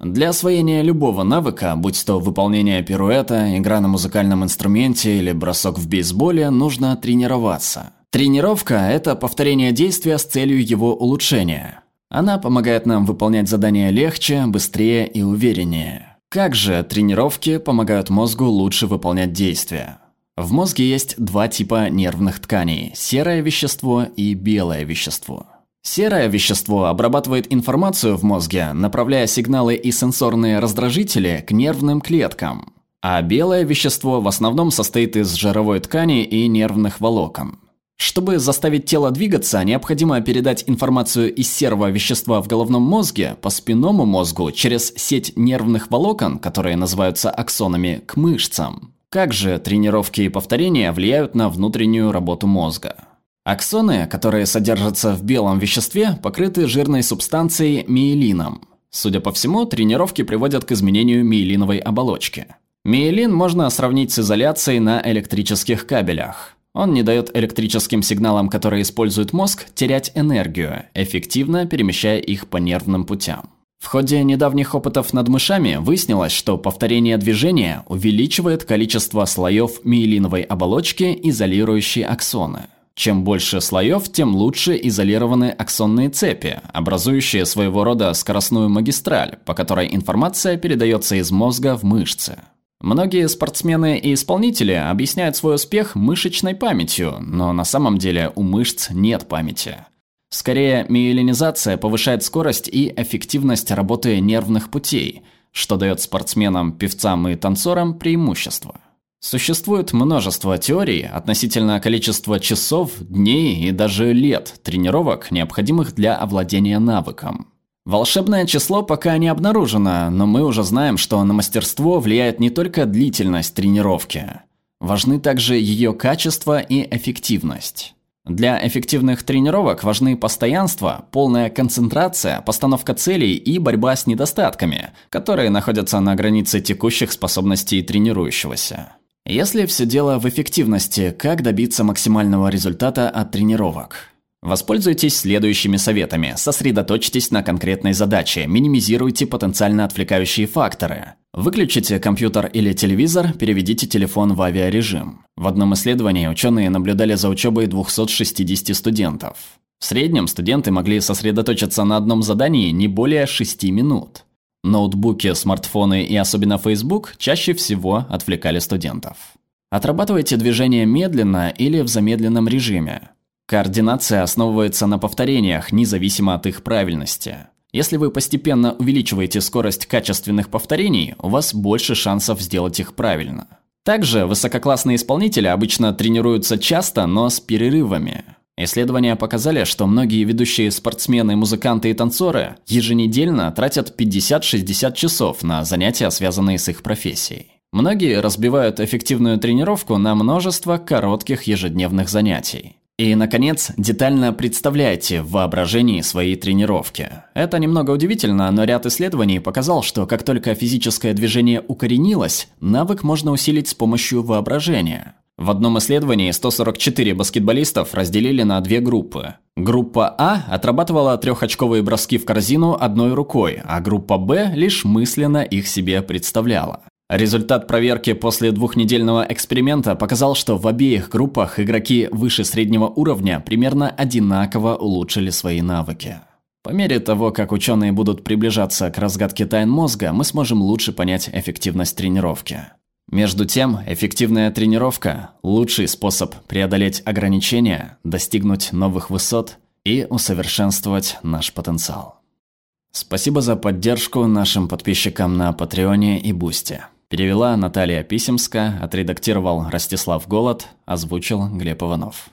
Для освоения любого навыка, будь то выполнение пируэта, игра на музыкальном инструменте или бросок в бейсболе, нужно тренироваться. Тренировка – это повторение действия с целью его улучшения. Она помогает нам выполнять задания легче, быстрее и увереннее. Как же тренировки помогают мозгу лучше выполнять действия? В мозге есть два типа нервных тканей – серое вещество и белое вещество. Серое вещество обрабатывает информацию в мозге, направляя сигналы и сенсорные раздражители к нервным клеткам. А белое вещество в основном состоит из жировой ткани и нервных волокон. Чтобы заставить тело двигаться, необходимо передать информацию из серого вещества в головном мозге по спинному мозгу через сеть нервных волокон, которые называются аксонами, к мышцам. Как же тренировки и повторения влияют на внутреннюю работу мозга? Аксоны, которые содержатся в белом веществе, покрыты жирной субстанцией миелином. Судя по всему, тренировки приводят к изменению миелиновой оболочки. Миелин можно сравнить с изоляцией на электрических кабелях. Он не дает электрическим сигналам, которые использует мозг, терять энергию, эффективно перемещая их по нервным путям. В ходе недавних опытов над мышами выяснилось, что повторение движения увеличивает количество слоев миелиновой оболочки, изолирующей аксоны. Чем больше слоев, тем лучше изолированы аксонные цепи, образующие своего рода скоростную магистраль, по которой информация передается из мозга в мышцы. Многие спортсмены и исполнители объясняют свой успех мышечной памятью, но на самом деле у мышц нет памяти. Скорее, миелинизация повышает скорость и эффективность работы нервных путей, что дает спортсменам, певцам и танцорам преимущество. Существует множество теорий относительно количества часов, дней и даже лет тренировок, необходимых для овладения навыком. Волшебное число пока не обнаружено, но мы уже знаем, что на мастерство влияет не только длительность тренировки. Важны также ее качество и эффективность. Для эффективных тренировок важны постоянство, полная концентрация, постановка целей и борьба с недостатками, которые находятся на границе текущих способностей тренирующегося. Если все дело в эффективности, как добиться максимального результата от тренировок? Воспользуйтесь следующими советами. Сосредоточьтесь на конкретной задаче, минимизируйте потенциально отвлекающие факторы. Выключите компьютер или телевизор, переведите телефон в авиарежим. В одном исследовании ученые наблюдали за учебой 260 студентов. В среднем студенты могли сосредоточиться на одном задании не более 6 минут. Ноутбуки, смартфоны и особенно Facebook чаще всего отвлекали студентов. Отрабатывайте движение медленно или в замедленном режиме. Координация основывается на повторениях, независимо от их правильности. Если вы постепенно увеличиваете скорость качественных повторений, у вас больше шансов сделать их правильно. Также высококлассные исполнители обычно тренируются часто, но с перерывами. Исследования показали, что многие ведущие спортсмены, музыканты и танцоры еженедельно тратят 50-60 часов на занятия, связанные с их профессией. Многие разбивают эффективную тренировку на множество коротких ежедневных занятий. И, наконец, детально представляйте в воображении свои тренировки. Это немного удивительно, но ряд исследований показал, что как только физическое движение укоренилось, навык можно усилить с помощью воображения. В одном исследовании 144 баскетболистов разделили на две группы. Группа А отрабатывала трехочковые броски в корзину одной рукой, а группа Б лишь мысленно их себе представляла. Результат проверки после двухнедельного эксперимента показал, что в обеих группах игроки выше среднего уровня примерно одинаково улучшили свои навыки. По мере того, как ученые будут приближаться к разгадке тайн мозга, мы сможем лучше понять эффективность тренировки. Между тем, эффективная тренировка – лучший способ преодолеть ограничения, достигнуть новых высот и усовершенствовать наш потенциал. Спасибо за поддержку нашим подписчикам на Патреоне и Бусте. Перевела Наталья Писемска, отредактировал Ростислав Голод, озвучил Глеб Иванов.